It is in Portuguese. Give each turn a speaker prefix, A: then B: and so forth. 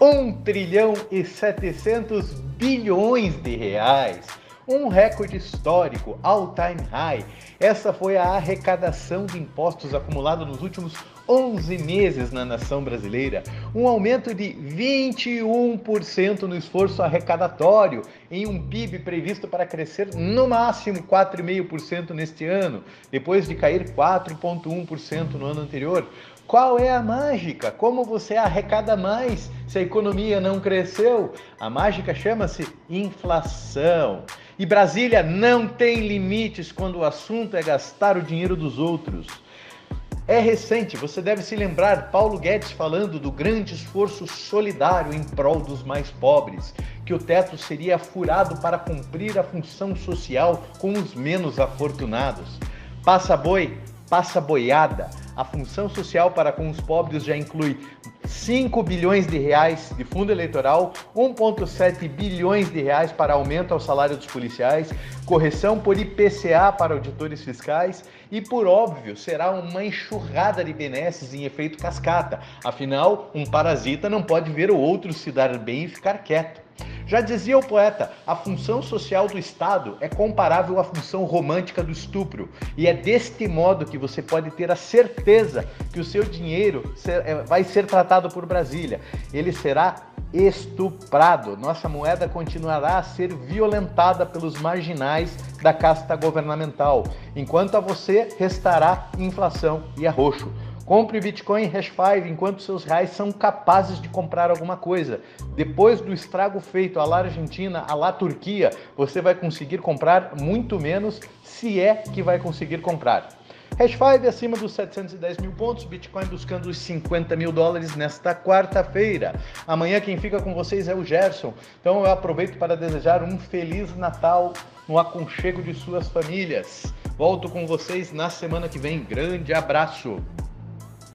A: 1 trilhão e 700 bilhões de reais. Um recorde histórico, all-time high. Essa foi a arrecadação de impostos acumulado nos últimos 11 meses na nação brasileira, um aumento de 21% no esforço arrecadatório, em um PIB previsto para crescer no máximo 4,5% neste ano, depois de cair 4,1% no ano anterior. Qual é a mágica? Como você arrecada mais se a economia não cresceu? A mágica chama-se inflação. E Brasília não tem limites quando o assunto é gastar o dinheiro dos outros. É recente, você deve se lembrar Paulo Guedes falando do grande esforço solidário em prol dos mais pobres, que o teto seria furado para cumprir a função social com os menos afortunados. Passa boi, passa boiada. A função social para com os pobres já inclui 5 bilhões de reais de fundo eleitoral, 1,7 bilhões de reais para aumento ao salário dos policiais, correção por IPCA para auditores fiscais e, por óbvio, será uma enxurrada de benesses em efeito cascata. Afinal, um parasita não pode ver o outro se dar bem e ficar quieto. Já dizia o poeta, a função social do Estado é comparável à função romântica do estupro, e é deste modo que você pode ter a certeza que o seu dinheiro é, vai ser tratado por Brasília. Ele será estuprado. Nossa moeda continuará a ser violentada pelos marginais da casta governamental, enquanto a você restará inflação e arroxo. Compre Bitcoin Hash 5 enquanto seus reais são capazes de comprar alguma coisa. Depois do estrago feito à la Argentina, à la Turquia, você vai conseguir comprar muito menos, se é que vai conseguir comprar. Hash 5 acima dos 710 mil pontos, Bitcoin buscando os 50 mil dólares nesta quarta-feira. Amanhã quem fica com vocês é o Gerson. Então eu aproveito para desejar um feliz Natal no aconchego de suas famílias. Volto com vocês na semana que vem. Grande abraço!